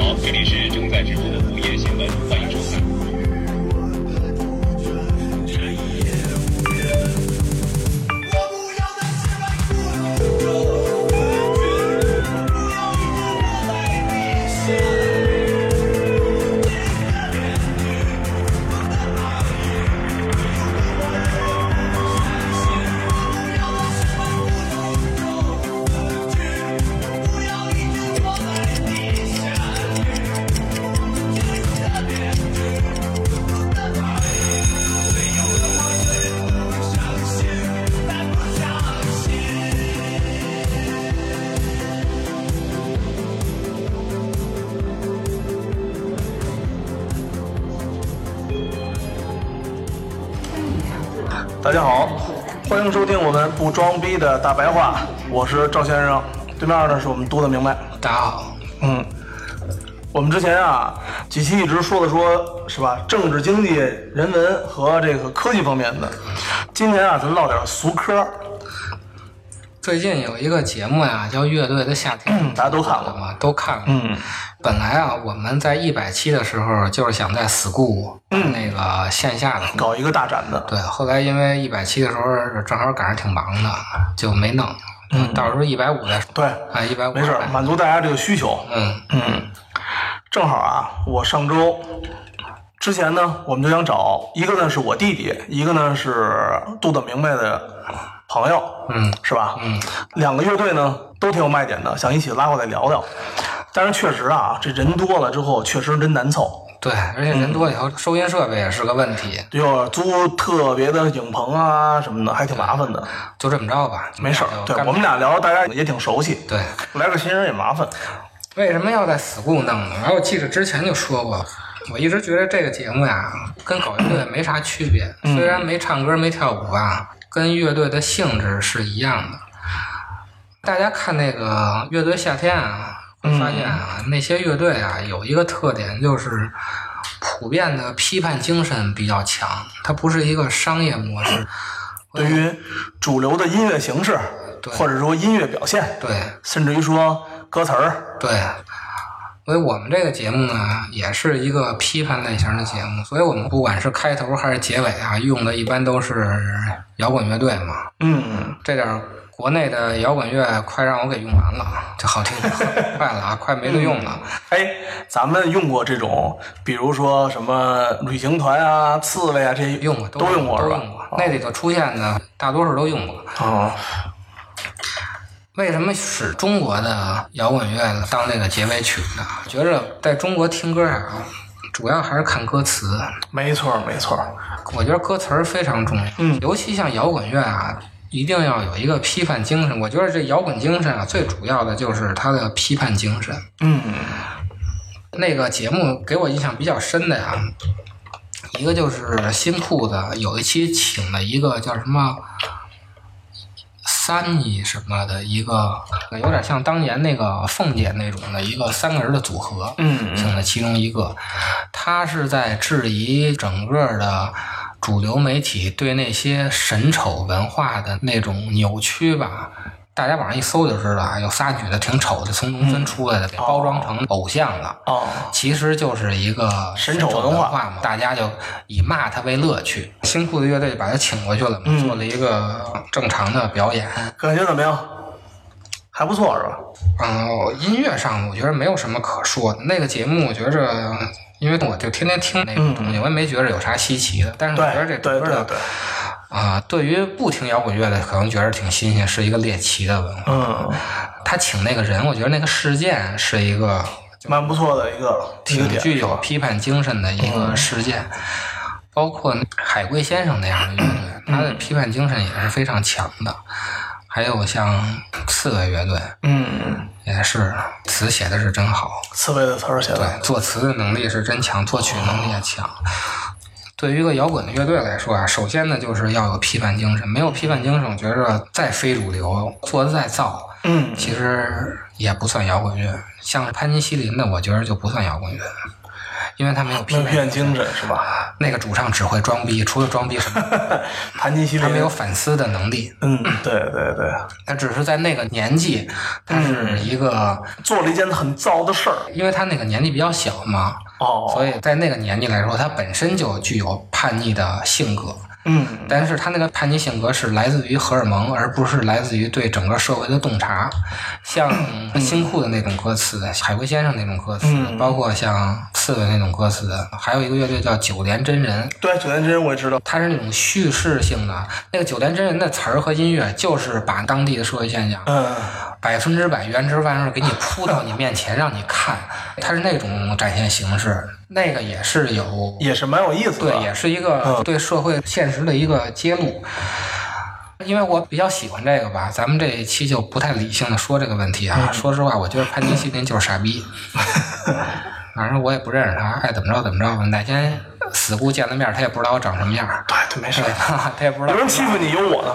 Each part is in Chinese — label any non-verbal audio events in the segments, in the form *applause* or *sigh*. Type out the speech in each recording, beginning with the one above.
好，这里是正在直播的午夜不装逼的大白话，我是赵先生，对面呢是我们多的明白。大家好，嗯，我们之前啊几期一直说的说是吧，政治、经济、人文和这个科技方面的。今天啊，咱唠点俗科，最近有一个节目呀，叫《乐队的夏天》，大家都看了吗？都看了。嗯，本来啊，我们在一百期的时候就是想在 school 嗯那个线下的，搞一个大展的。对，后来因为一百期的时候正好赶上挺忙的，就没弄。嗯到时候一百五再说。对，啊，一百五没事，满足大家这个需求。嗯嗯，正好啊，我上周之前呢，我们就想找一个呢是我弟弟，一个呢是杜的明白的朋友，嗯是吧？嗯，两个乐队呢都挺有卖点的，想一起拉过来聊聊。但是确实啊，这人多了之后，确实真难凑。对，而且人多以后，收音设备也是个问题。就租特别的影棚啊什么的，还挺麻烦的。就这么着吧，没事儿，对我们俩聊，大家也挺熟悉。对。来个新人也麻烦。为什么要在 school 弄呢？然后我记得之前就说过，我一直觉得这个节目呀，跟搞乐队没啥区别。虽然没唱歌没跳舞啊，跟乐队的性质是一样的。大家看那个乐队夏天啊，会发现啊，那些乐队啊有一个特点就是。普遍的批判精神比较强，它不是一个商业模式。对于主流的音乐形式，对或者说音乐表现，对甚至于说歌词儿，对，所以我们这个节目呢，也是一个批判类型的节目，所以我们不管是开头还是结尾啊，用的一般都是摇滚乐队嘛。嗯，这点儿国内的摇滚乐快让我给用完了，这好听快了啊，快没得用了。哎，咱们用过这种，比如说什么旅行团啊、刺猬啊这些，用过都用过是吧？都用过，那里头出现的大多数都用过。啊，为什么使中国的摇滚乐当那个结尾曲呢？觉着在中国听歌啊，主要还是看歌词。没错没错，我觉得歌词儿非常重要，嗯尤其像摇滚乐啊，一定要有一个批判精神。我觉得这摇滚精神啊，最主要的就是它的批判精神。嗯那个节目给我印象比较深的呀，一个就是新裤子有一期请了一个叫什么三亿什么的一个，有点像当年那个凤姐那种的一个三个人的组合，嗯请了其中一个，他是在质疑整个的主流媒体对那些神丑文化的那种扭曲吧。大家网上一搜就知道啊，有仨女的挺丑的，从农村出来的，给包装成偶像了。哦，其实就是一个神丑文化文嘛，大家就以骂他为乐趣。新裤子乐队就把他请过去了做了一个正常的表演。感觉怎么样？还不错是吧？嗯、音乐上我觉得没有什么可说的。那个节目我觉着，因为我就天天听那个东西，我也没觉着有啥稀奇的。但是我觉得这嗯对对整个的啊、对于不听摇滚乐的，可能觉得挺新鲜，是一个猎奇的文化。嗯，他请那个人，我觉得那个事件是一个蛮不错的一个挺具有批判精神的一个事件。包括海龟先生那样的乐队，他的批判精神也是非常强的。还有像刺猬乐队，嗯也是词写的是真好，刺猬的词写的对，，作词的能力是真强，作曲能力也强。对于一个摇滚的乐队来说啊，首先呢就是要有批判精神，没有批判精神，我觉着再非主流，做的再造，嗯，其实也不算摇滚乐。像是潘尼西林的，我觉得就不算摇滚乐，因为他没有批判精神是吧？那个主唱只会装逼，除了装逼什么，*laughs* 潘尼西林，他没有反思的能力。嗯，对对对，他只是在那个年纪，他是一个，做了一件很糟的事儿。因为他那个年纪比较小嘛，哦，所以在那个年纪来说，他本身就具有叛逆的性格。嗯，但是他那个叛逆性格是来自于荷尔蒙，而不是来自于对整个社会的洞察。像新裤的那种歌词，海龟先生那种歌词，嗯包括像刺猬那种歌词，还有一个乐队叫九连真人，对，九连真人我也知道。它是那种叙事性的。那个九连真人的词儿和音乐，就是把当地的社会现象嗯，百分之百原汁原味给你铺到你面前，*laughs* 让你看。它是那种展现形式，那个也是有也是蛮有意思的。对，也是一个对社会现实的一个揭露。因为我比较喜欢这个吧，咱们这一期就不太理性的说这个问题啊。说实话，我觉得潘尼西林就是傻逼，*laughs* 反正我也不认识他，爱怎么着怎么着吧。哪天死姑见了面，他也不知道我长什么样，对他，没事？*laughs* 他也不知道有人欺负你有我呢，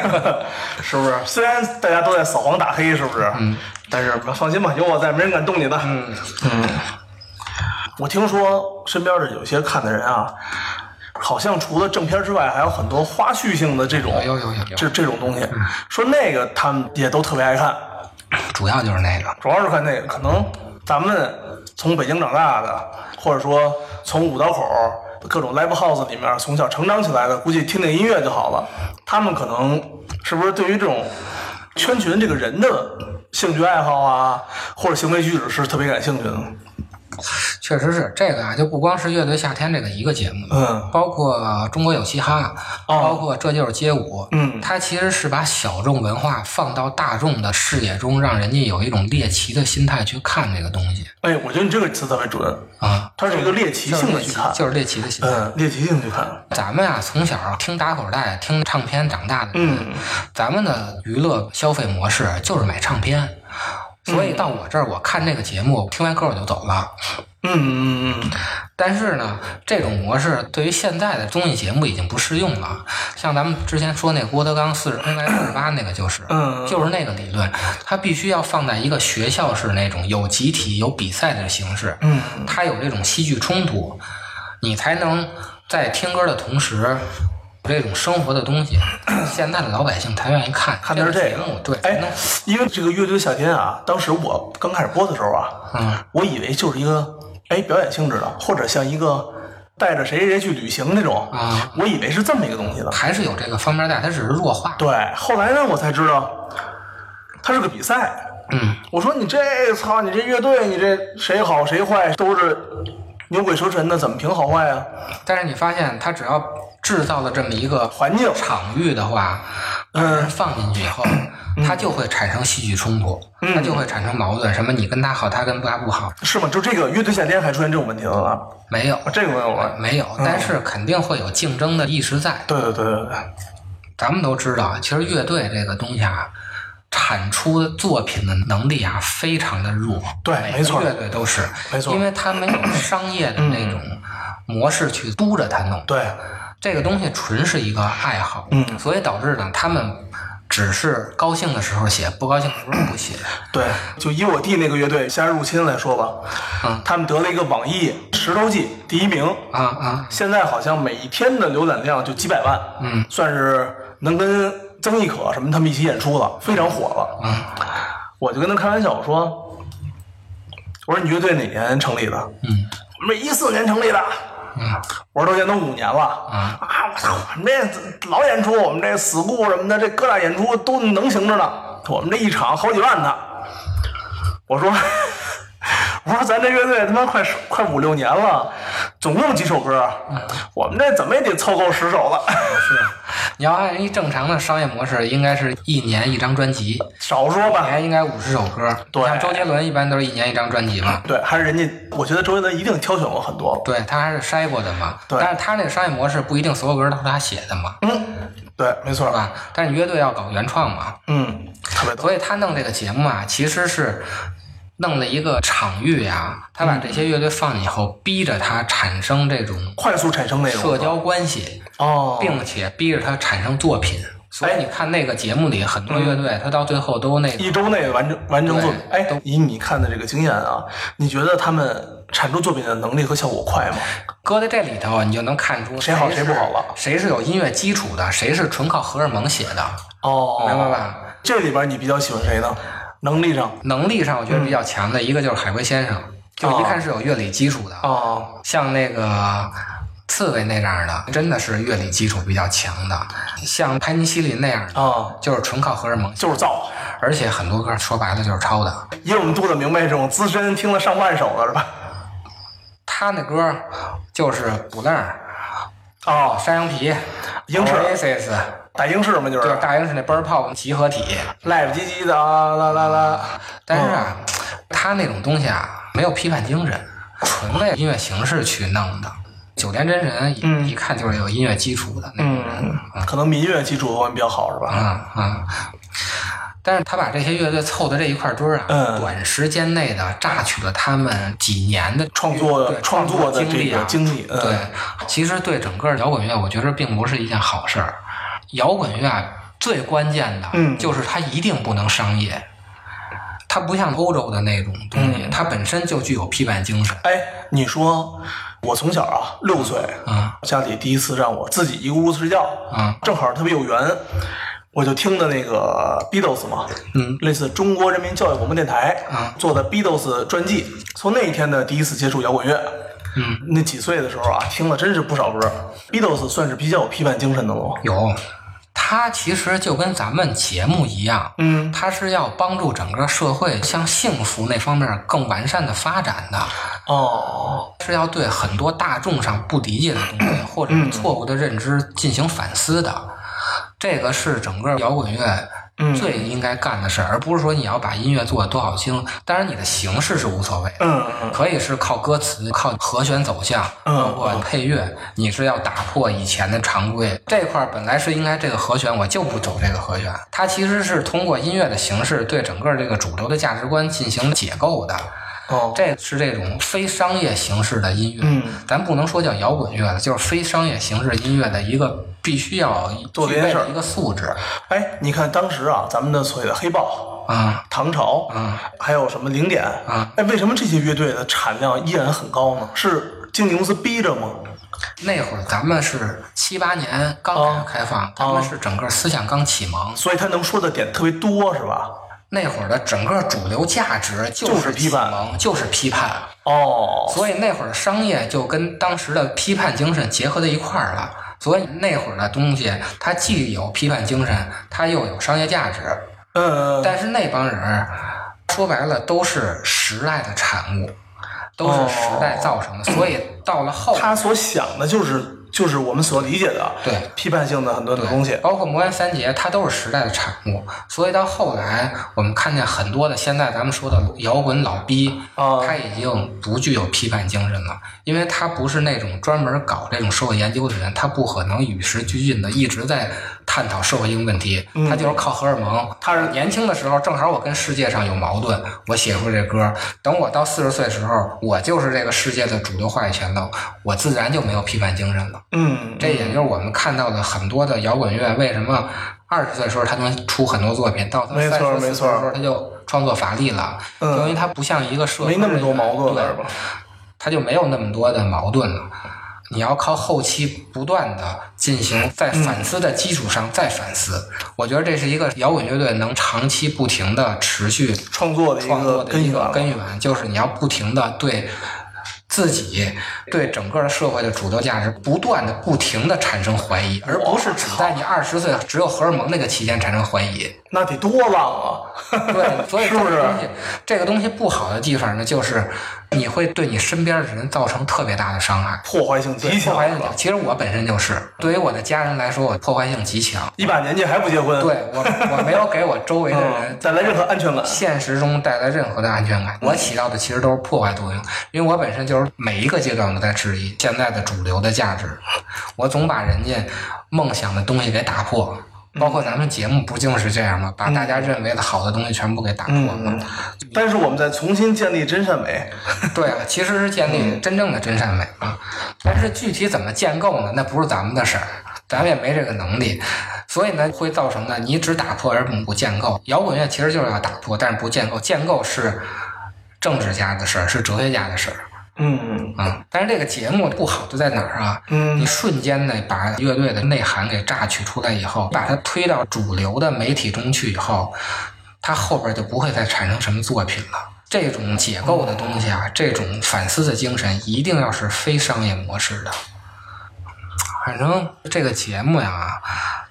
*laughs* 是不是？虽然大家都在扫黄打黑，是不是？嗯。但是放心吧，有我在，没人敢动你的。嗯嗯。我听说身边的有些看的人啊，好像除了正片之外，还有很多花絮性的这种，有有有有这这种东西。说那个他们也都特别爱看，主要就是那个。主要是看那个，可能咱们从北京长大的，或者说从五道口各种 live house 里面从小成长起来的，估计听听音乐就好了。他们可能是不是对于这种圈群这个人的兴趣爱好啊，或者行为举止是特别感兴趣的？确实是这个啊，就不光是乐队夏天这个一个节目，嗯包括中国有嘻哈，哦包括这就是街舞，嗯它其实是把小众文化放到大众的视野中，让人家有一种猎奇的心态去看这个东西哎，我觉得你这个词特别准，啊，它是一个猎奇性的去看，就是猎奇的心态。嗯，猎奇性去看，咱们啊，从小听打口袋、听唱片长大的人，嗯咱们的娱乐消费模式就是买唱片，所以到我这儿，我看这个节目，听完歌我就走了。嗯嗯嗯但是呢，这种模式对于现在的综艺节目已经不适用了。像咱们之前说那郭德纲四十应该四十八那个就是，嗯就是那个理论，它必须要放在一个学校式那种有集体、有比赛的形式，嗯，它有这种戏剧冲突，你才能在听歌的同时。有这种生活的东西，现在的老百姓才愿意看看的是这个对，哎，因为这个乐队夏天啊，当时我刚开始播的时候啊，嗯，我以为就是一个哎表演性质的，或者像一个带着谁谁谁去旅行那种啊，我以为是这么一个东西的。还是有这个方面在，它只是弱化。对，后来呢，我才知道它是个比赛。嗯，我说你这操，你这乐队，你这谁好谁坏都是牛鬼蛇神的，怎么评好坏啊？但是你发现，它只要制造的这么一个环境场域的话，嗯放进去以后，它就会产生戏剧冲突，它就会产生矛盾。什么你跟他好，他跟他不好，是吗？就这个乐队夏天还出现这种问题了吗？没有，啊这个没有了。没有，但是肯定会有竞争的意识在。对对对对对，咱们都知道，其实乐队这个东西啊，产出作品的能力啊，非常的弱。对没错乐队都是，没错因为他没有商业的那种模式去督着他弄。对，这个东西纯是一个爱好，嗯所以导致呢，他们只是高兴的时候写，不高兴的时候不写。对，就以我弟那个乐队《夏日入侵》来说吧，嗯他们得了一个网易石头记第一名，啊啊，现在好像每一天的浏览量就几百万，嗯，算是能跟曾轶可什么他们一起演出了，非常火了。嗯，我就跟他开玩笑，我说，我说你乐队哪年成立的？嗯，我们一四年成立的。嗯，我说到现在都五年了。啊我操，我们这老演出，我们这死固什么的，这各大演出都能行着呢。我们这一场好几万呢。我说，我说咱这乐队他妈快快五六年了，总共几首歌？我们这怎么也得凑够十首了，是。*laughs* 你要按一正常的商业模式，应该是一年一张专辑，少说吧。一年应该五十首歌。对像周杰伦一般都是一年一张专辑嘛。对，还是人家，我觉得周杰伦一定挑选过很多。对他还是筛过的嘛，对但是他那个商业模式不一定所有歌都是他写的嘛。嗯，对，没错是，吧？但是乐队要搞原创嘛，嗯，特别逗。所以他弄这个节目啊，其实是弄了一个场域呀、他把这些乐队放进以后，逼着他产生这种快速产生那种社交关系，哦，并且逼着他产生作品。所以你看那个节目里，很多乐队他到最后都那个一周内完成完成作品。哎对，以你看的这个经验啊，你觉得他们产出作品的能力和效果快吗？搁在这里头，你就能看出谁好谁不好了谁是有音乐基础的，谁是纯靠荷尔蒙写的，哦，明白吧？这里边你比较喜欢谁呢？能力上。能力上我觉得比较强的一个就是海龟先生，就一看是有乐理基础的，哦，像那个刺猬那样的，真的是乐理基础比较强的；像潘尼西林那样的，啊，就是纯靠荷尔蒙，就是造。而且很多歌说白了就是抄的。以我们杜德明白这种资深听了上万首了是吧？他那歌就是补楞儿、哦，山羊皮、英式 Oasis，大英式嘛，就就是对大英式那 Bird Pop 集合体。赖赖唧唧的啊啦啦啦。但是啊，他那种东西啊，没有批判精神，纯为音乐形式去弄的。九连真人一、嗯一看就是有音乐基础的那种人，嗯，可能民乐基础方面比较好是吧？啊啊！但是他把这些乐队凑的这一块堆儿啊，嗯短时间内的榨取了他们几年的创作对创作的经历啊这个，经历嗯对，其实对整个摇滚乐，我觉得并不是一件好事儿。摇滚乐啊最关键的，嗯就是它一定不能商业。它不像欧洲的那种东西，嗯它本身就具有批判精神。哎，你说我从小啊六岁，嗯家里第一次让我自己一个屋子睡觉，嗯正好特别有缘，我就听的那个 Beatles 嘛，嗯，类似中国人民教育广播电台啊做的 Beatles 专辑，从那一天的第一次接触摇滚乐。嗯，那几岁的时候啊，听了真是不少歌。Beatles 算是比较有批判精神的了？有，它其实就跟咱们节目一样，嗯。它是要帮助整个社会向幸福那方面更完善的发展的。哦，是要对很多大众上不理解的东西或者是错误的认知进行反思的，这个是整个摇滚乐最应该干的事儿，而不是说你要把音乐做得多好听。当然，你的形式是无所谓，嗯嗯可以是靠歌词、靠和弦走向，嗯包括配乐，你是要打破以前的常规。这块儿本来是应该这个和弦，我就不走这个和弦。它其实是通过音乐的形式对整个这个主流的价值观进行解构的。哦，这是这种非商业形式的音乐，嗯。咱不能说叫摇滚乐了，就是非商业形式音乐的一个必须要具做这件事儿备的一个素质。哎，你看当时啊，咱们的所谓的黑豹、啊。唐朝，嗯还有什么零点，啊。哎，为什么这些乐队的产量依然很高呢？是经纪公司逼着吗？那会儿咱们是七八年刚开放，他们是整个思想刚启蒙，所以他能说的点特别多，是吧？那会儿的整个主流价值就就是批判就是批判。哦，所以那会儿的商业就跟当时的批判精神结合在一块儿了。所以那会儿的东西，它既有批判精神，它又有商业价值。嗯，但是那帮人说白了都是时代的产物，都是时代造成的。所以到了后他所想的就是就是我们所理解的对批判性的很多的东西。包括魔岩三杰，它都是时代的产物。所以到后来，我们看见很多的现在咱们说的摇滚老逼，啊他已经不具有批判精神了，因为他不是那种专门搞这种社会研究的人，他不可能与时俱进的一直在探讨社会性问题，他就是靠荷尔蒙。他是年轻的时候，正好我跟世界上有矛盾，我写出这歌。等我到四十岁的时候，我就是这个世界的主流话语权了，我自然就没有批判精神了。嗯，这也就是我们看到的很多的摇滚乐，为什么二十岁的时候他能出很多作品，到三十岁的时候他就创作乏力了，嗯因为他不像一个社会没那么多矛盾了，对吧？他就没有那么多的矛盾了。你要靠后期不断的进行在反思的基础上再反思，我觉得这是一个摇滚乐队能长期不停的持续创作的一创个作的一个根源。根源，就是你要不停的对自己、对整个社会的主流价值不断的、不停的产生怀疑，而不是只在你二十岁只有荷尔蒙那个期间产生怀疑。那得多浪啊！对，所以 *laughs* 是不是这个东西，这个东西不好的地方呢，就是你会对你身边的人造成特别大的伤害。破坏性极强，破坏性是吧？其实我本身就是，对于我的家人来说，我破坏性极强。一把年纪还不结婚，对我，我没有给我周围的嗯，人带来任何安全感。现实中带来任何的安全感。我起到的其实都是破坏作用，因为我本身就是每一个阶段都在质疑现在的主流的价值，我总把人家梦想的东西给打破。包括咱们节目不就是这样吗？把大家认为的好的东西全部给打破了。嗯，但是我们在重新建立真善美。*laughs* 对啊，其实是建立真正的真善美啊。但是具体怎么建构呢？那不是咱们的事儿，咱们也没这个能力，所以呢，会造成呢，你只打破而不建构。摇滚乐其实就是要打破，但是不建构。建构是政治家的事儿，是哲学家的事儿嗯啊。但是这个节目不好就在哪儿啊？嗯你瞬间的把乐队的内涵给榨取出来以后，把它推到主流的媒体中去以后，它后边就不会再产生什么作品了。这种解构的东西啊，这种反思的精神，一定要是非商业模式的。反正这个节目呀，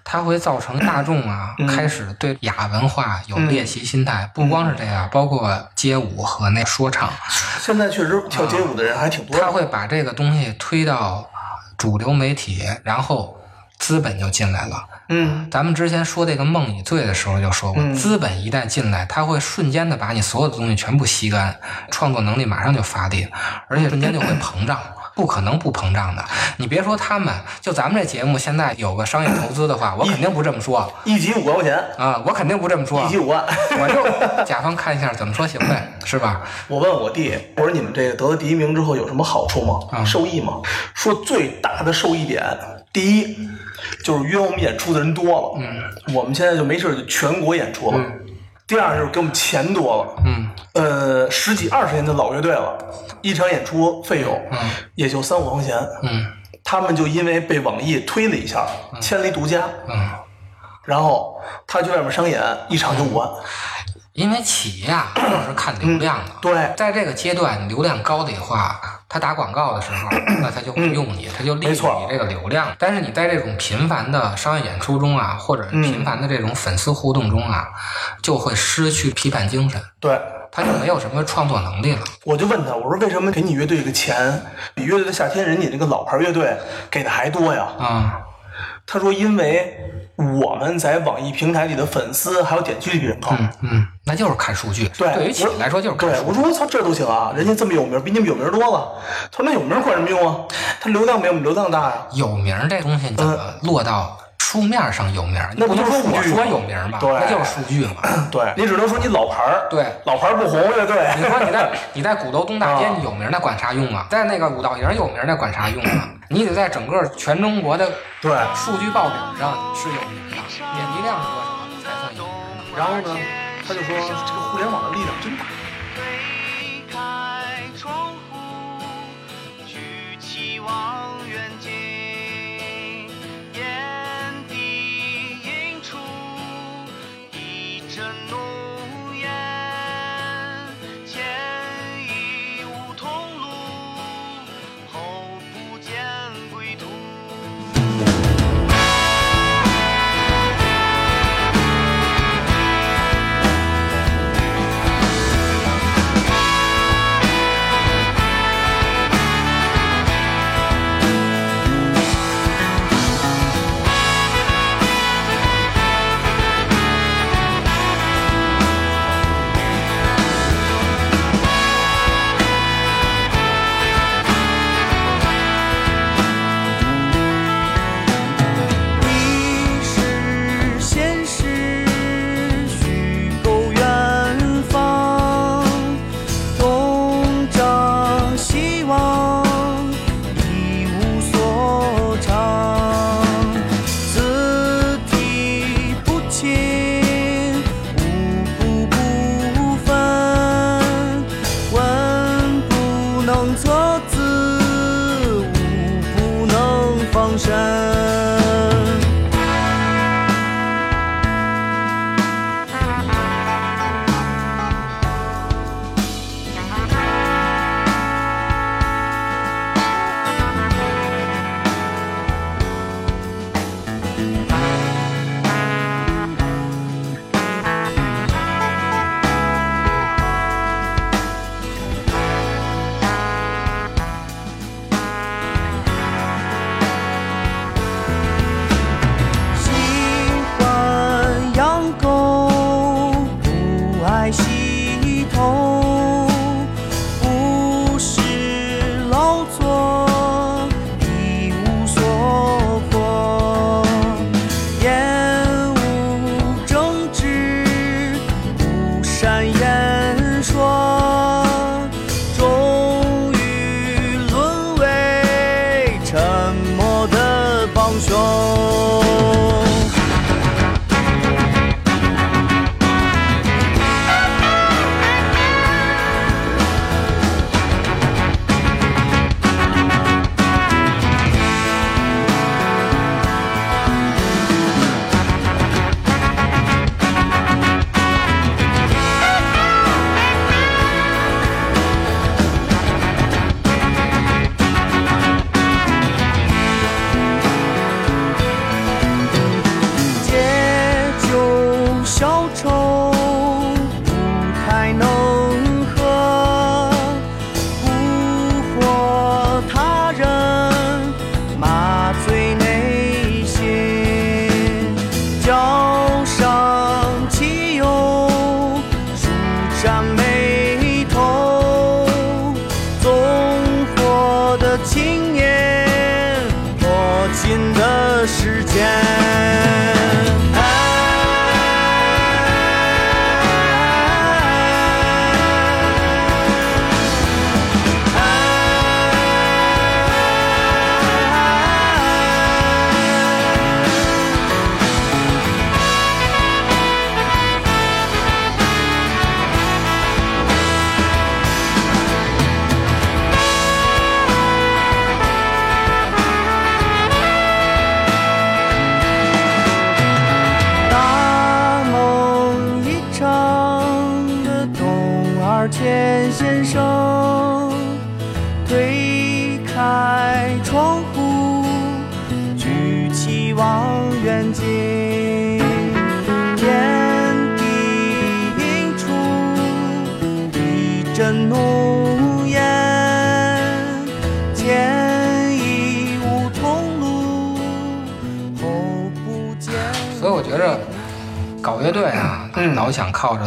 它会造成大众啊、开始对亚文化有猎奇心态。不光是这样，包括街舞和那说唱，现在确实跳街舞的人还挺多的。他会把这个东西推到主流媒体，然后资本就进来了。嗯咱们之前说这个梦已醉的时候就说过，嗯资本一旦进来，它会瞬间的把你所有的东西全部吸干，创作能力马上就发力，而且瞬间就会膨胀。不可能不膨胀的，你别说他们，就咱们这节目现在有个商业投资的话，*coughs* 我肯定不这么说一集五万块钱，啊，我肯定不这么说一，集五万。我就甲方看一下怎么说行呗，是吧？我问我弟，我说你们这个得了第一名之后有什么好处吗？啊受益吗？说最大的受益点，第一就是约我们演出的人多了，嗯，我们现在就没事就全国演出了。第二就是给我们钱多了，嗯，呃，十几二十年的老乐队了，一场演出费用嗯。也就三五块钱，嗯。他们就因为被网易推了一下，签了一独家，嗯。然后他去外面商演，一场就五万，因为企业啊，就是看流量的。对。在这个阶段，流量高的话，他打广告的时候，*coughs* 那他就会用你，他就利用你这个流量。但是你在这种频繁的商业演出中啊，或者频繁的这种粉丝互动中啊，就会失去批判精神，对。他就没有什么创作能力了。我就问他，我说为什么给你乐队一个钱比乐队的夏天人家那个老牌乐队给的还多呀？啊、他说因为我们在网易平台里的粉丝还有点击率比人高。嗯嗯，那就是看数据。对，对于企业来说就是看对，数据。我说我操，这都行啊，人家这么有名，比你们有名多了。他说那有名管什么用啊？他流量没我们流量大呀。有名这东西怎么落到书面上有名？那不不能说我说有名儿嘛，对那就是数据嘛。*clears throat* 对你只能说你老牌儿，对老牌儿不红乐队。你说你在 *laughs* 你在鼓楼东大街有名，那管啥用啊？在那个五道营有名，那管啥用啊？*clears throat* 你得在整个全中国的对数据报表上是有名的，点击量是多少才算有名呢？然后呢，他就说这个互联网的力量真大。推开窗户，举起望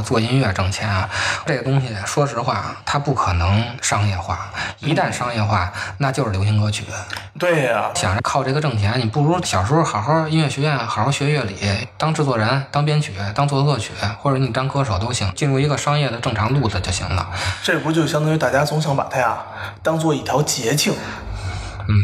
做音乐挣钱啊，这个东西说实话，它不可能商业化。一旦商业化，那就是流行歌曲。对呀、想着靠这个挣钱，你不如小时候好好音乐学院好好学乐理，当制作人、当编曲、当作作曲，或者你当歌手都行，进入一个商业的正常路子就行了。这不就相当于大家总想把它呀当做一条捷径，嗯，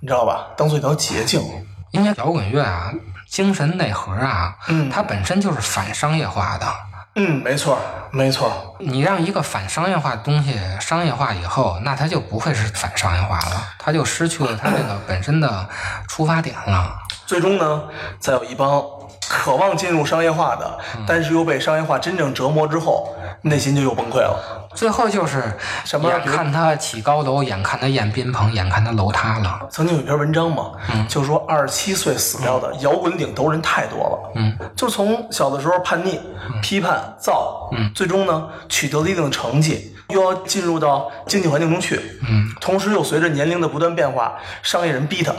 你知道吧？当做一条捷径。因为摇滚乐啊，精神内核啊，嗯它本身就是反商业化的。嗯，没错，没错。你让一个反商业化的东西商业化以后，那它就不会是反商业化了，它就失去了它这个本身的出发点了。最终呢，再有一帮渴望进入商业化的，但是又被商业化真正折磨之后，内心就又崩溃了。最后就是什么？眼看他起高楼，眼看他宴宾朋，眼看他楼塌了。曾经有一篇文章嘛，就说二十七岁死掉的摇滚顶头人太多了。嗯，就从小的时候叛逆、批判、造，嗯。最终呢取得了一定的成绩，又要进入到经济环境中去。嗯，同时又随着年龄的不断变化，商业人逼他。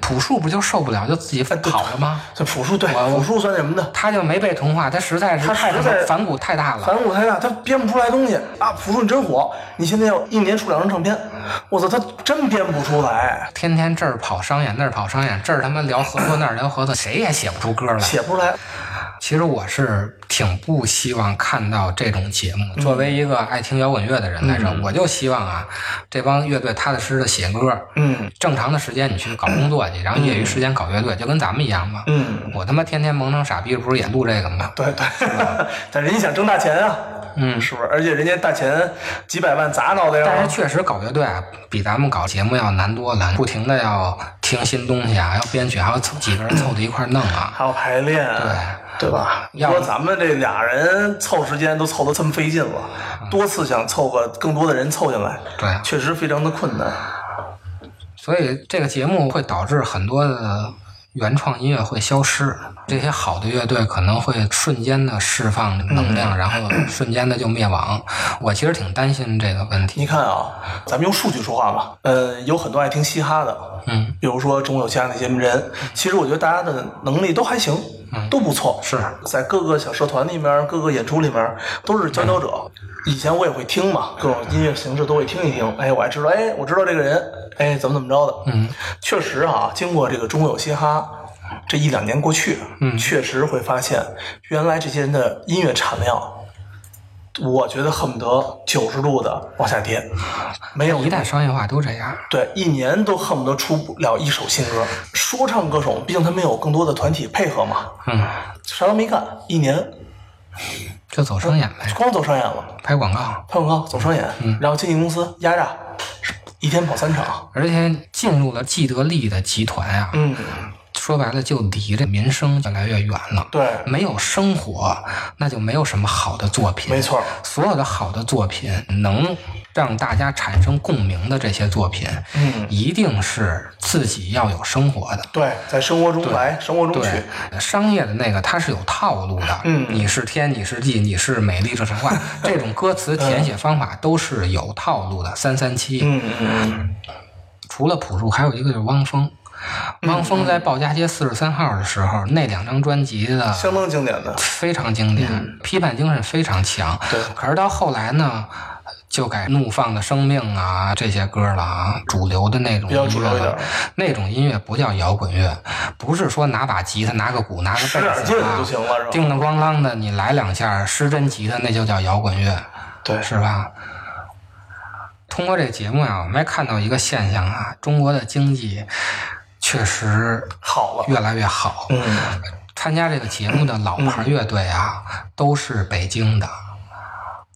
朴树不就受不了，就自己跑了吗？这朴树对朴树算什么的？他就没被同化，他实在是太他实在反骨太大了。反骨太大，他编不出来东西啊！朴树你真火，你现在要一年出两张唱片，我操，他真编不出来，天天这儿跑商演，那儿跑商演，这儿他妈聊合作，那儿聊合作，谁也写不出歌来。写不出来。其实我是挺不希望看到这种节目。作为一个爱听摇滚乐的人来说，我就希望啊，这帮乐队踏踏实实的写歌。嗯正常的时间你去搞工作去，然后业余时间搞乐队，就跟咱们一样嘛。嗯，我他妈天天蒙成傻逼，不是也录这个吗？对对，*laughs* 但人家想挣大钱啊，嗯是不是？而且人家大钱几百万砸脑袋但是，确实搞乐队啊，比咱们搞节目要难多了，不停的要听新东西啊，要编曲，还要凑几个人凑到一块弄啊。还要排练，对对吧？你说咱们这俩人凑时间都凑得这么费劲了，多次想凑个更多的人凑进来，对啊确实非常的困难。所以这个节目会导致很多的原创音乐会消失，这些好的乐队可能会瞬间的释放能量，然后 *clears throat* 瞬间的就灭亡。我其实挺担心这个问题。你看啊，咱们用数据说话吧。呃，有很多爱听嘻哈的，嗯，比如说中有嘻哈那些人，其实我觉得大家的能力都还行，都不错。是在各个小社团里面、各个演出里面都是佼佼者。以前我也会听嘛，各种音乐形式都会听一听。哎，我还知道，哎，我知道这个人，哎，怎么怎么着的。嗯，确实啊，经过这个中国有嘻哈这一两年过去，嗯确实会发现，原来这些人的音乐产量。我觉得恨不得九十度的往下跌，没有一旦商业化都这样。对，一年都恨不得出不了一首新歌。说唱歌手，毕竟他们有更多的团体配合嘛，嗯，啥都没干，一年就走商演呗，光走商演了，拍广告。拍广告，走商演，然后经纪公司压榨，一天跑三场，而且进入了既得利的集团啊，嗯，说白了就离这民生越来越远了。对没有生活，那就没有什么好的作品。没错，所有的好的作品能让大家产生共鸣的这些作品，嗯一定是自己要有生活的。对，在生活中来，生活中去，对，商业的那个它是有套路的。嗯你是天，你是地，你是美丽，这神话，*laughs* 这种歌词填写方法都是有套路的。三三七，嗯嗯嗯，除了朴树，还有一个就是汪峰。汪峰在鲍家街四十三号的时候，那两张专辑的相当经典的，非常经典，批判精神非常强。对可是到后来呢，就改《怒放的生命》啊这些歌了啊，主流的那种音乐了主流一点。那种音乐不叫摇滚乐，不是说拿把吉他、拿个鼓、拿个贝斯啊点劲就，行了，是吧？叮当咣啷的你来两下，失真吉他那就叫摇滚乐。对，是吧？通过这节目啊、我们还看到一个现象啊，中国的经济确实好了，越来越好。嗯，参加这个节目的老牌乐队啊，都是北京的，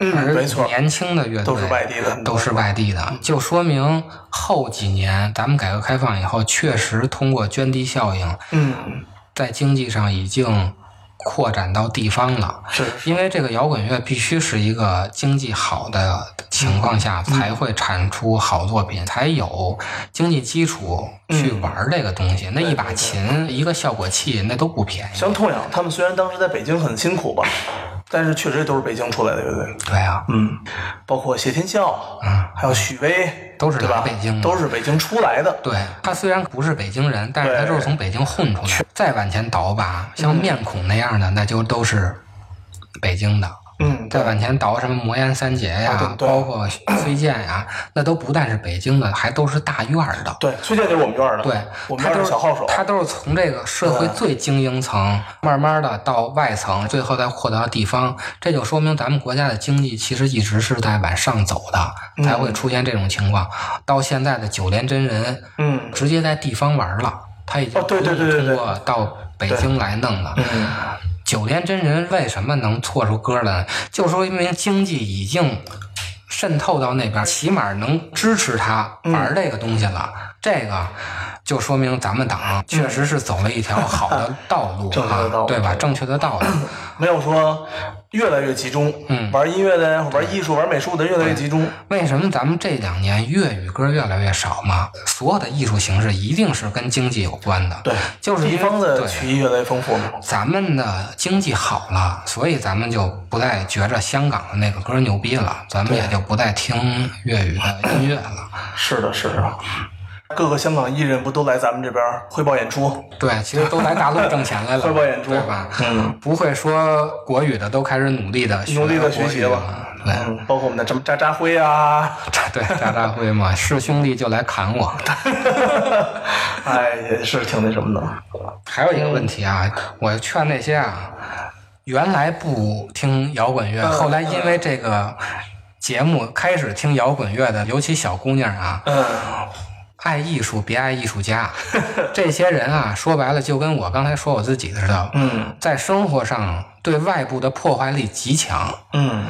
嗯，而没错，年轻的乐队都是外地的。都是外地的，就说明后几年咱们改革开放以后，确实通过涓滴效应，嗯，在经济上已经扩展到地方了。是因为这个摇滚乐必须是一个经济好的情况下才会产出好作品，才有经济基础去玩这个东西。那一把琴、一个效果器，那都不便宜。像痛痒，他们虽然当时在北京很辛苦吧，但是确实都是北京出来的乐队。对啊，嗯，包括谢天笑，嗯，还有许巍，都是对吧北京的都是北京出来的。对他虽然不是北京人，但是他就是从北京混出来。再往前倒吧，像面孔那样的，那就都是北京的。嗯，再往前倒，什么魔岩三杰呀，包括崔健呀，那都不但是北京的，还都是大院儿的。对，崔健就是我们院儿的，对，我们院儿他都是的小号手。他都是从这个社会最精英层，慢慢的到外层，最后再扩到地方。这就说明咱们国家的经济其实一直是在往上走的，才会出现这种情况。到现在的九连真人，嗯直接在地方玩了，他已经哦对对对对对通过到北京来弄了。嗯，九连真人为什么能错出歌来？就说明经济已经渗透到那边，起码能支持他玩这个东西了。这个就说明咱们党确实是走了一条好的道路正确的道路啊，对吧？正确的道路。没有说越来越集中。嗯玩音乐的人，玩艺术、玩美术的人越来越集中。为什么咱们这两年粤语歌越来越少嘛？所有的艺术形式一定是跟经济有关的。对，就是因为地方的对曲艺越来越丰富了。咱们的经济好了，所以咱们就不再觉着香港的那个歌牛逼了，咱们也就不再听粤语的音乐了。是的，是的。各个香港艺人不都来咱们这边汇报演出？对，其实都来大陆挣钱来了，*laughs* 汇报演出对吧？嗯，*laughs* 不会说国语的都开始努力的努力的学习了。对，嗯，包括我们的什么渣渣辉啊，*laughs* 对，渣渣辉嘛，是兄弟就来砍我。哎，也是挺那什么的。还有一个问题啊，我劝那些啊，原来不听摇滚乐，嗯后来因为这个节目开始听摇滚乐的，尤其小姑娘啊，嗯，爱艺术别爱艺术家，*laughs* 这些人啊，说白了就跟我刚才说我自己似的，嗯。在生活上对外部的破坏力极强。嗯，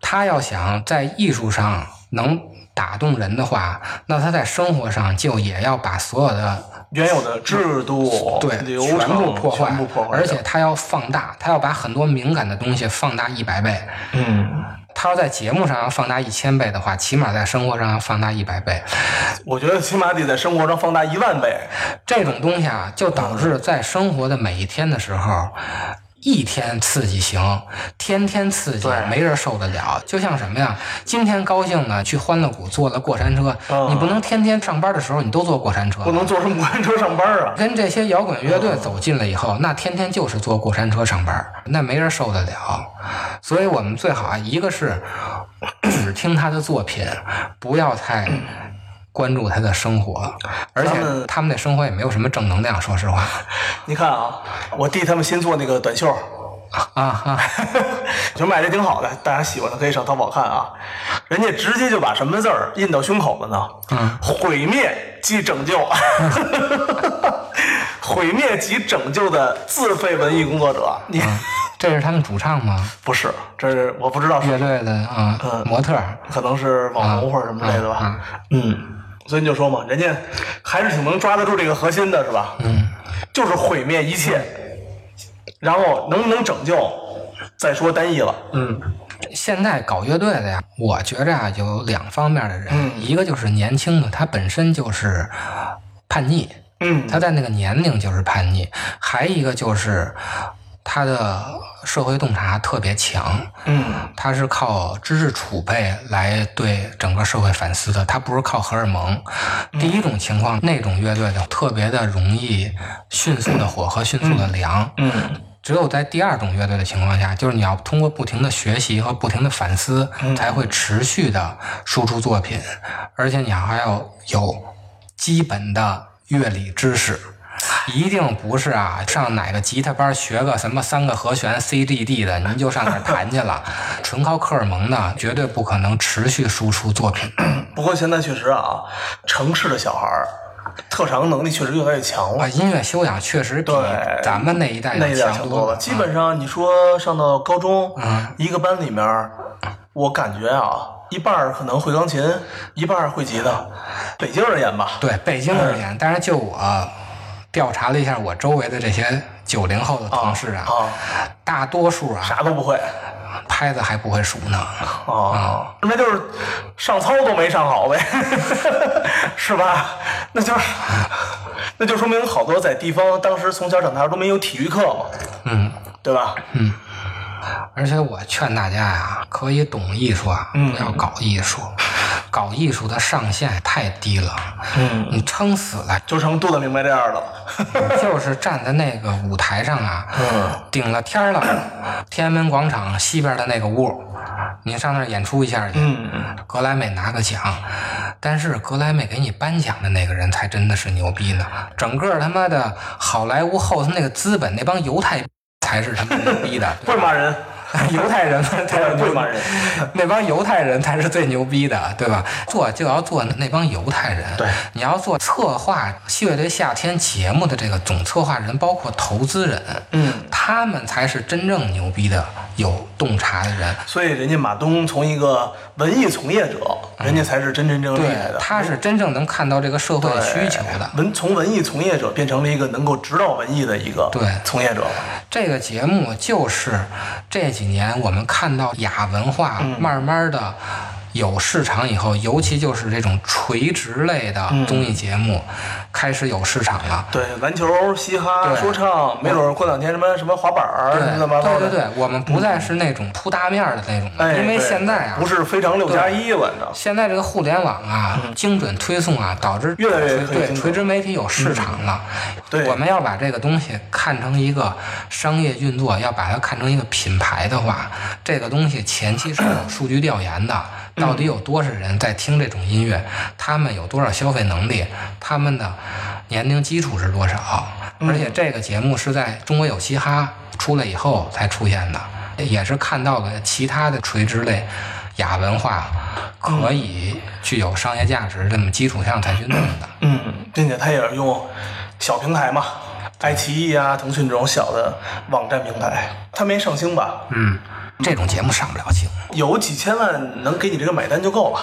他要想在艺术上能打动人的话，那他在生活上就也要把所有的原有的制度、对流全部破坏，全部破坏，而且他要放大，他要把很多敏感的东西放大一百倍。嗯，他要在节目上要放大一千倍的话，起码在生活上要放大一百倍。我觉得起码得在生活上放大一万倍。这种东西啊，就导致在生活的每一天的时候，一天刺激行，天天刺激，没人受得了。就像什么呀？今天高兴呢，去欢乐谷坐了过山车，嗯你不能天天上班的时候你都坐过山车不。能坐什么过山车上班啊？跟这些摇滚乐队走近了以后，那天天就是坐过山车上班，那没人受得了。所以我们最好啊，一个是 *clears throat* 只听他的作品，不要太关注他的生活，而且他们那生活也没有什么正能量，说实话。*laughs* 你看啊，我弟他们新做那个短袖，啊啊！*laughs* 我觉得卖的挺好的，大家喜欢的可以上淘宝看啊。人家直接就把什么字儿印到胸口了呢？嗯，毁灭即拯救，*laughs* 毁灭即拯救的自费文艺工作者。你、这是他们主唱吗？不是，这是我不知道是乐队的啊，嗯模特。可能是网红或者什么之类的吧。啊嗯，所以你就说嘛，人家还是挺能抓得住这个核心的，是吧？嗯，就是毁灭一切，然后能不能拯救，再说单一了。嗯，现在搞乐队的呀，我觉着啊有两方面的人，嗯一个就是年轻的，他本身就是叛逆，嗯，他在那个年龄就是叛逆；还一个就是他的社会洞察特别强，嗯他是靠知识储备来对整个社会反思的，他不是靠荷尔蒙。第一种情况，那种乐队的特别的容易迅速的火和迅速的凉。嗯只有在第二种乐队的情况下，就是你要通过不停的学习和不停的反思，才会持续的输出作品，而且你还要有基本的乐理知识。一定不是啊，上哪个吉他班学个什么三个和弦 C G D 的，您就上那儿弹去了，*laughs* 纯靠荷尔蒙的，绝对不可能持续输出作品。*clears throat* 不过现在确实啊，城市的小孩儿特长能力确实越来越强了啊，。音乐修养确实比咱们那一代强多了。基本上你说上到高中，嗯一个班里面，我感觉啊，一半儿可能会钢琴，一半儿会吉他。北京而言吧，对北京而言，但是就我调查了一下我周围的这些九零后的同事啊，啊，大多数啊啥都不会拍子还不会数呢。哦，那就是上操都没上好呗，*laughs* 是吧？那就是，那就说明好多在地方当时从小长大都没有体育课嘛，嗯，对吧？嗯而且我劝大家呀，可以懂艺术啊，嗯不要搞艺术。搞艺术的上限太低了，嗯，你撑死了。就成杜子明白这样了。*laughs* 就是站在那个舞台上啊，嗯。顶了天了，天安门广场西边的那个屋，你上那儿演出一下去，嗯，格莱美拿个奖，但是格莱美给你颁奖的那个人才真的是牛逼呢，整个他妈的好莱坞后头那个资本那帮犹太才是他妈牛逼的，不 *laughs* 会骂人，*laughs* 犹太人才是不会骂人。那帮犹太人才是最牛逼的，对吧？做就要做那帮犹太人。对，你要做策划《乐队夏天》节目的这个总策划人，包括投资人，嗯，他们才是真正牛逼的、有洞察的人。所以人家马东从一个文艺从业者，人家才是真真正正厉害对的，。他是真正能看到这个社会需求的。文从文艺从业者变成了一个能够指导文艺的一个对从业者。这个节目就是这几年我们看到亚文化嗯。慢慢的有市场以后，尤其就是这种垂直类的嗯综艺节目开始有市场了。对，篮球、嘻哈、说唱，没准儿过两天什么什么滑板儿对什么的。对对对，我们不再是那种铺大面儿的那种了，哎，因为现在啊，不是非常六加一，我知道。现在这个互联网啊，精准推送啊，导致嗯越来越对垂直媒体有市场了。对我们要把这个东西看成一个商业运作，要把它看成一个品牌的话，这个东西前期是有数据调研的，嗯到底有多少人在听这种音乐，他们有多少消费能力，他们的年龄基础是多少，嗯而且这个节目是在中国有嘻哈出来以后才出现的，也是看到了其他的垂直类亚文化可以具有商业价值这么基础上才去弄的。嗯，并且他也是用小平台嘛，爱奇艺啊、腾讯这种小的网站平台，他没上星吧？嗯，这种节目上不了镜。有几千万能给你这个买单就够了。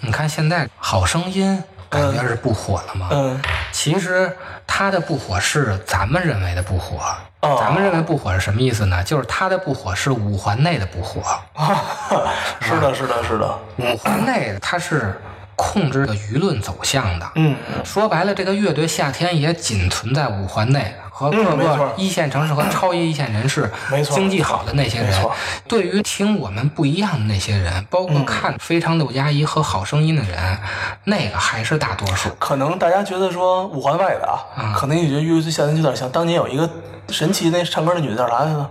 你看现在《好声音》感觉是不火了吗？嗯，其实它的不火是咱们认为的不火。哦咱们认为不火是什么意思呢？就是它的不火是五环内的不火。*laughs* 是的，是的，是的。五环内它是控制的舆论走向的。嗯，说白了，这个乐队夏天也仅存在五环内和各个一线城市和超一线人士没错经济好的那些人没错。对于听我们不一样的那些人，包括看《非常六加一》和《好声音》的人，那个还是大多数。可能大家觉得说五环外的啊，可能也觉得乐队夏天有点像当年有一个神奇那唱歌的女的叫啥来着？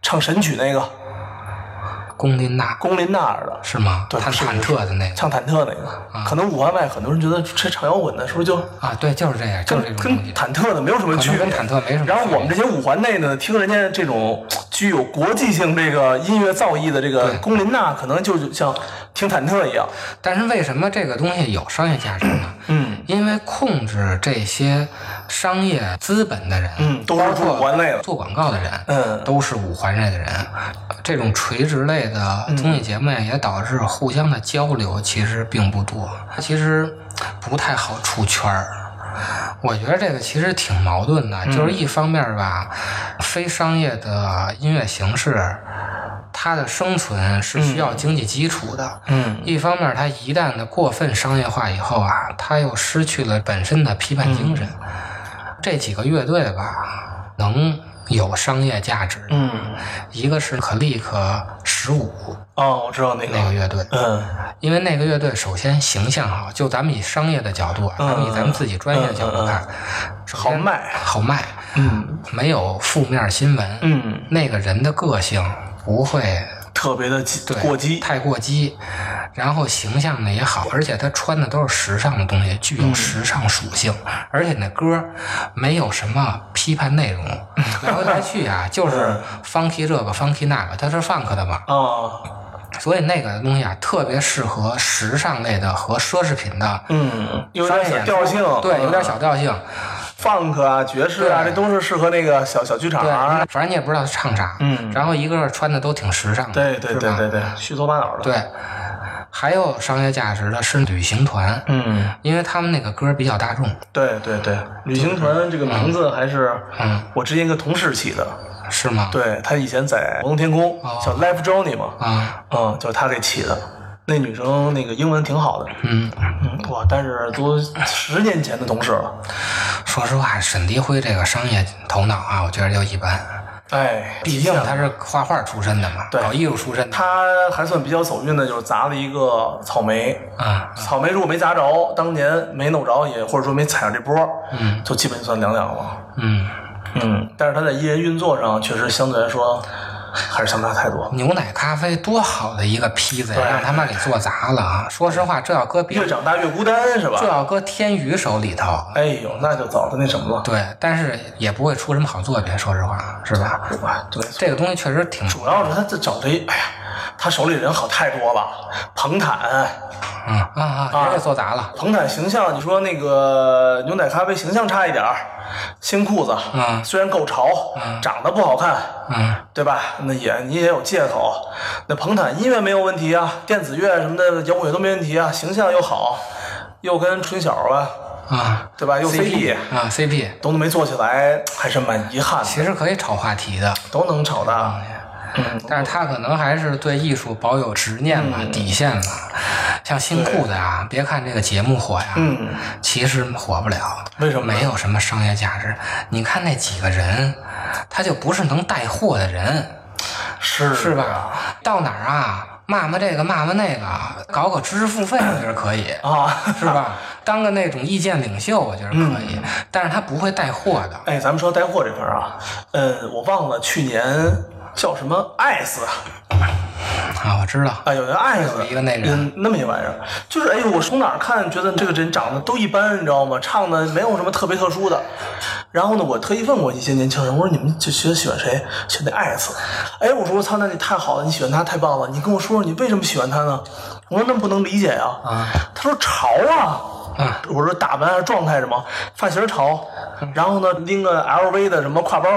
唱神曲那个龚琳娜龚琳娜儿的，是吗？对是弹忐忑的那个唱忐忑那个。可能五环外很多人觉得这唱摇滚的，是不是就啊，对，就是这样，就是这跟种跟。忐忑的没有什么区别？跟忐忑没什么然后我们这些五环内呢，听人家这种具有国际性这个音乐造诣的这个龚琳娜，可能就像听忐忑一样。但是为什么这个东西有商业价值呢？嗯，因为控制这些商业资本的人，嗯都是五环内的做广告的人，嗯都是五环内的人。这种垂直类的综艺节目呀，也导致互相的交流其实并不多，其实不太好出圈儿。我觉得这个其实挺矛盾的，就是一方面吧，非商业的音乐形式，它的生存是需要经济基础的。嗯一方面，它一旦的过分商业化以后啊，它又失去了本身的批判精神。这几个乐队吧，能有商业价值，嗯，一个是可立克十五哦，我知道那个。那个乐队，嗯。因为那个乐队首先形象好，就咱们以商业的角度啊，嗯咱们以咱们自己专业的角度看，好卖。好卖，嗯。没有负面新闻，嗯，那个人的个性不会特别的过激。太过激，然后形象呢也好，而且他穿的都是时尚的东西，具有时尚属性，而且那歌没有什么批判内容，*laughs* 来回来去啊就是 funky 这个 funky 那个，他是 funk 的嘛，啊，所以那个东西啊特别适合时尚类的和奢侈品的嗯，有点小调性，对，有点小调性，funk 啊、爵士啊，这都是适合那个小小剧场对，啊。反正你也不知道他唱啥，嗯然后一个个穿的都挺时尚的，对对对对对，虚头巴脑的。对，还有商业价值的是旅行团，嗯，因为他们那个歌比较大众，对对对，旅行团这个名字还是嗯我之前一个同事起的，是吗？对他以前在摩登天空哦叫 Life Journey 嘛，啊，嗯，就是他给起的。那女生那个英文挺好的，嗯，嗯，哇，但是都十年前的同事了，说实话，沈迪辉这个商业头脑啊，我觉得就一般。哎，毕竟他是画画出身的嘛，搞艺术出身的。他还算比较走运的，就是砸了一个草莓，啊，草莓如果没砸着，当年没弄着也，或者说没踩上这波，嗯，就基本算两两了。嗯，嗯，但是他在艺人运作上确实相对来说还是相差太多。牛奶咖啡多好的一个坯子呀，让他们给做砸了啊！说实话，这要搁别越长大越孤单是吧这？要搁天宇手里头，哎呦，那就早的那什么了。对，但是也不会出什么好作品，说实话，是吧？啊，对，这个东西确实挺，主要是他这找这，哎呀，他手里人好太多了。彭坦，嗯。啊啊，也给做砸了，彭坦形象，你说那个牛奶咖啡形象差一点儿，新裤子，嗯。虽然够潮，长得不好看，嗯。对吧？那也你也有借口。那彭坦音乐没有问题啊，电子乐什么的摇滚乐都没问题啊，形象又好，又跟春晓啊，啊。对吧？又 CP 啊 CP，都没做起来，还是蛮遗憾的。其实可以炒话题的，都能炒的，嗯，*laughs* 但是他可能还是对艺术保有执念吧、底线吧。像新裤子呀，别看这个节目火呀，嗯，其实火不了。为什么没有什么商业价值。你看那几个人，他就不是能带货的人，是是？吧？到哪儿啊，骂骂这个，骂骂那个，搞搞知识付费，我觉得可以。啊，*laughs* 是吧？当个那种意见领袖，我觉得可以，但是他不会带货的。哎，咱们说带货这块儿啊，呃，我忘了去年叫什么艾斯啊，我知道，啊，有个艾斯有一个那个嗯，那么一玩意儿，就是哎呦，我从哪儿看觉得这个人长得都一般，你知道吗？唱的没有什么特别特殊的。然后呢，我特意问过一些年轻人，我说你们就觉得喜欢谁？喜欢那艾斯。哎，我说我操，那你太好了，你喜欢他太棒了。你跟我说说你为什么喜欢他呢？我说那不能理解呀、啊他说潮啊。啊。我说打扮还是状态什么，发型潮，然后呢拎个 LV 的什么挎包，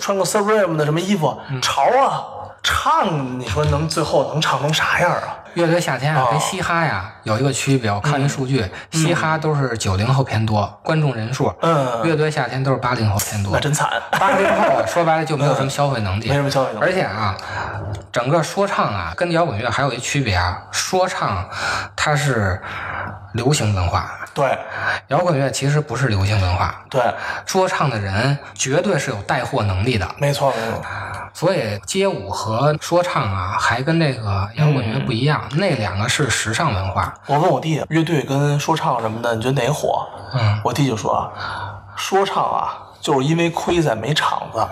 穿个 Supreme 的什么衣服，潮啊！唱你说能最后能唱成啥样啊？乐队夏天啊，哦跟嘻哈呀有一个区别。我看一数据，嘻哈都是九零后偏多，观众人数；嗯。乐队夏天都是八零后偏多。那。真惨，八零后啊，说白了就没有什么消费能力，没什么消费能力。而且啊，整个说唱啊，跟摇滚乐还有一区别啊，说唱它是流行文化，对摇滚乐其实不是流行文化。对，说唱的人绝对是有带货能力的，没错没错，所以街舞和说唱啊，还跟这个摇滚乐不一样，那两个是时尚文化。我问我弟，乐队跟说唱什么的，你觉得哪火？嗯，我弟就说啊，说唱啊，就是因为亏在没场子。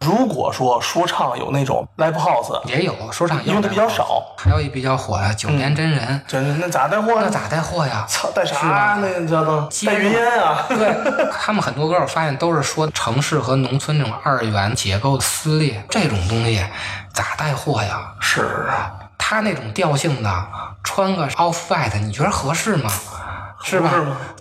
如果说说唱有那种 live house，也有说唱，因为它比较少，还有一比较火的九年真人，这那咋带货？那咋带货呀？操，带是啥吧那叫做带云烟啊？对他们很多歌，我发现都是说城市和农村这种二元结构的撕裂，这种东西咋带货呀？是啊，他那种调性的，穿个 off white，你觉得合适吗？是吗？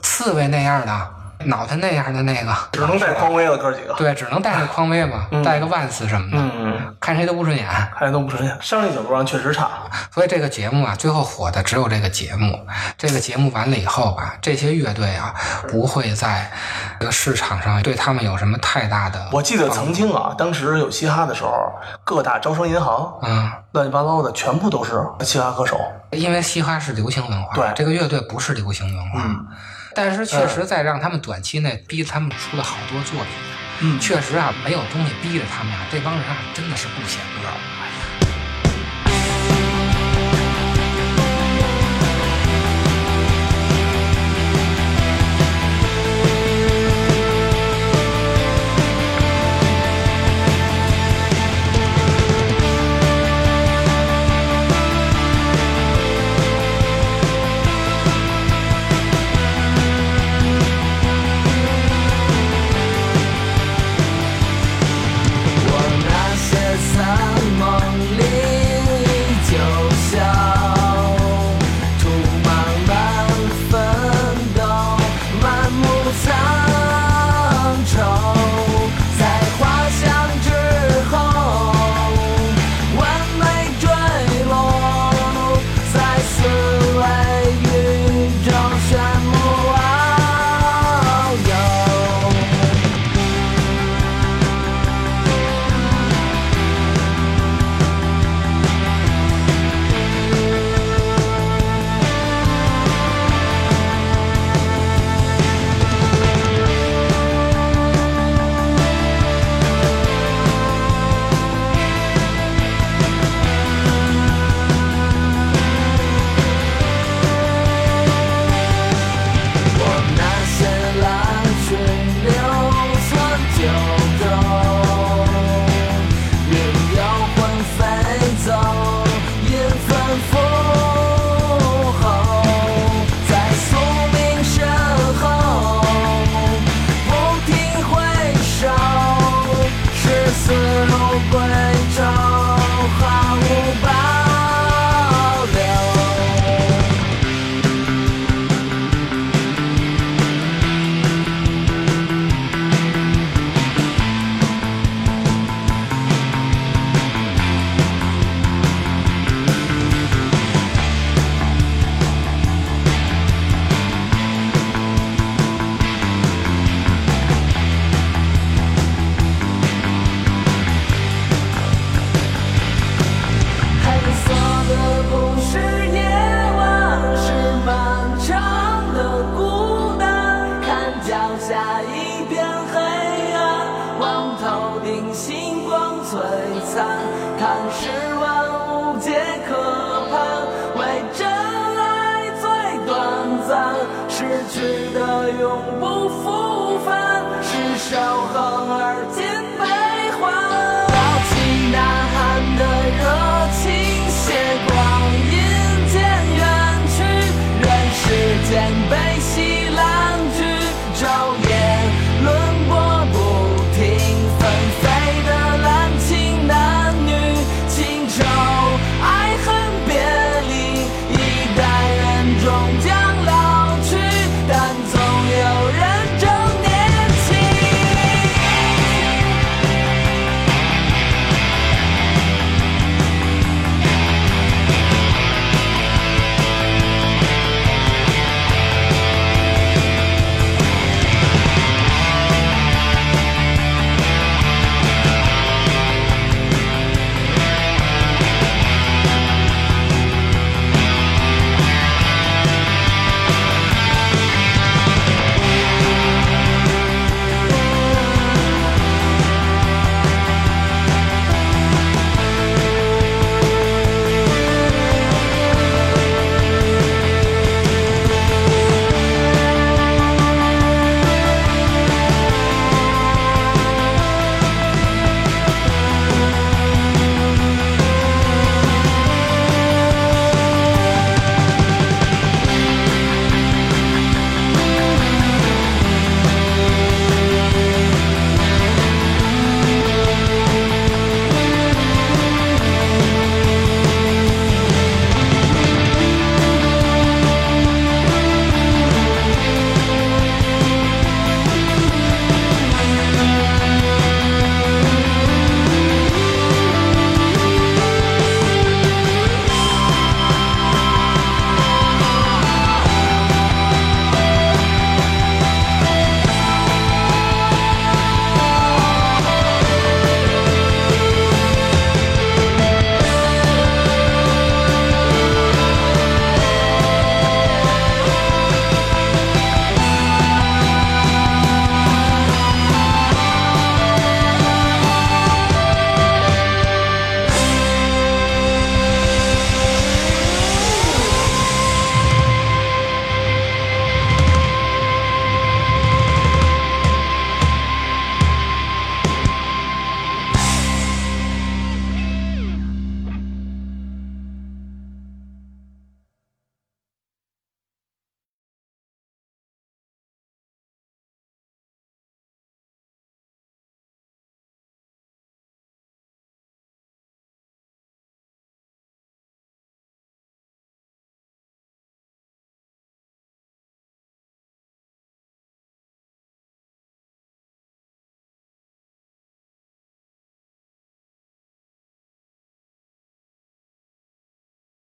刺猬那样的，脑袋那样的那个，只能带匡威了，哥几个。对，只能带个匡威嘛，带个万斯什么的，嗯，看谁都不顺眼。看谁都不顺眼商业角度上确实差。所以这个节目啊，最后火的只有这个节目。这个节目完了以后吧，这些乐队啊，不会在这个市场上对他们有什么太大的。我记得曾经啊，当时有嘻哈的时候，各大招商银行嗯，乱七八糟的全部都是嘻哈歌手。因为嘻哈是流行文化，对这个乐队不是流行文化。嗯但是确实在让他们短期内逼他们出了好多作品。嗯确实啊，没有东西逼着他们啊，这帮人啊真的是不写歌。and back.